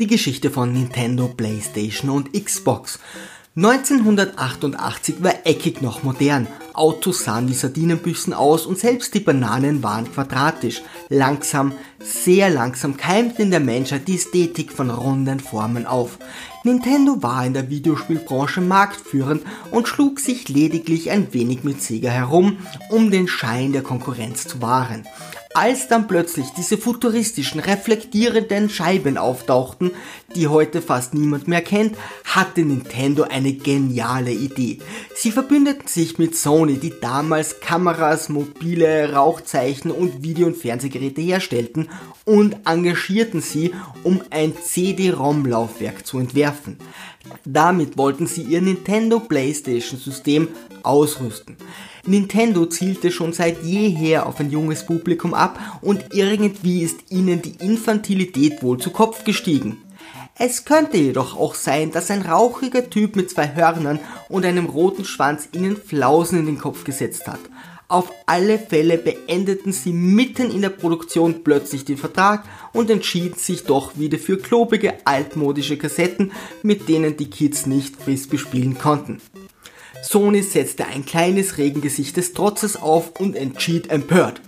Die Geschichte von Nintendo, PlayStation und Xbox. 1988 war eckig noch modern. Autos sahen wie Sardinenbüchsen aus und selbst die Bananen waren quadratisch. Langsam, sehr langsam keimte in der Menschheit die Ästhetik von runden Formen auf. Nintendo war in der Videospielbranche marktführend und schlug sich lediglich ein wenig mit Sega herum, um den Schein der Konkurrenz zu wahren. Als dann plötzlich diese futuristischen, reflektierenden Scheiben auftauchten, die heute fast niemand mehr kennt, hatte Nintendo eine geniale Idee. Sie verbündeten sich mit Sony, die damals Kameras, mobile Rauchzeichen und Video- und Fernsehgeräte herstellten und engagierten sie, um ein CD-ROM-Laufwerk zu entwerfen. Damit wollten sie ihr Nintendo PlayStation System ausrüsten. Nintendo zielte schon seit jeher auf ein junges Publikum ab und irgendwie ist ihnen die Infantilität wohl zu Kopf gestiegen. Es könnte jedoch auch sein, dass ein rauchiger Typ mit zwei Hörnern und einem roten Schwanz ihnen Flausen in den Kopf gesetzt hat. Auf alle Fälle beendeten sie mitten in der Produktion plötzlich den Vertrag und entschieden sich doch wieder für klobige altmodische Kassetten, mit denen die Kids nicht Frisbee spielen konnten. Sony setzte ein kleines Regengesicht des Trotzes auf und entschied empört.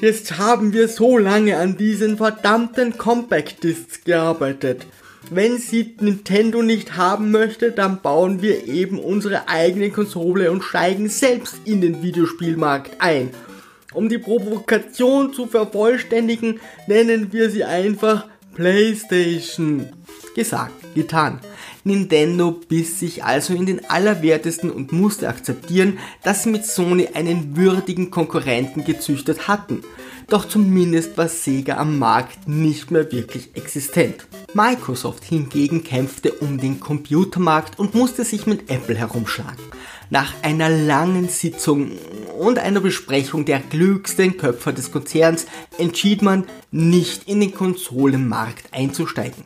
Jetzt haben wir so lange an diesen verdammten Compact Discs gearbeitet. Wenn sie Nintendo nicht haben möchte, dann bauen wir eben unsere eigene Konsole und steigen selbst in den Videospielmarkt ein. Um die Provokation zu vervollständigen, nennen wir sie einfach PlayStation. Gesagt, getan. Nintendo biss sich also in den Allerwertesten und musste akzeptieren, dass sie mit Sony einen würdigen Konkurrenten gezüchtet hatten. Doch zumindest war Sega am Markt nicht mehr wirklich existent. Microsoft hingegen kämpfte um den Computermarkt und musste sich mit Apple herumschlagen. Nach einer langen Sitzung und einer Besprechung der klügsten Köpfe des Konzerns entschied man, nicht in den Konsolenmarkt einzusteigen.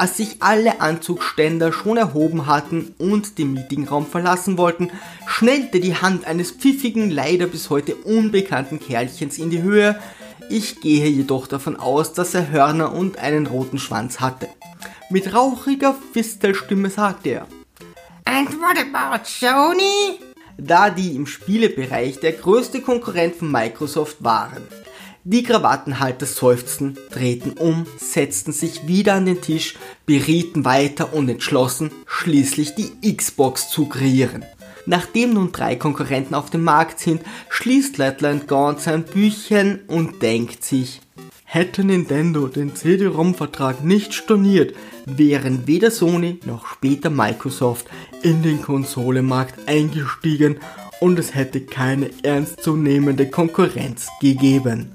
Als sich alle Anzugständer schon erhoben hatten und den Meetingraum verlassen wollten, schnellte die Hand eines pfiffigen, leider bis heute unbekannten Kerlchens in die Höhe. Ich gehe jedoch davon aus, dass er Hörner und einen roten Schwanz hatte. Mit rauchiger Fistelstimme sagte er. And what about Sony? Da die im Spielebereich der größte Konkurrent von Microsoft waren. Die Krawattenhalter seufzten, drehten um, setzten sich wieder an den Tisch, berieten weiter und entschlossen, schließlich die Xbox zu kreieren. Nachdem nun drei Konkurrenten auf dem Markt sind, schließt Letland Gaunt sein Büchchen und denkt sich, hätte Nintendo den CD-ROM-Vertrag nicht storniert, wären weder Sony noch später Microsoft in den Konsolemarkt eingestiegen und es hätte keine ernstzunehmende Konkurrenz gegeben.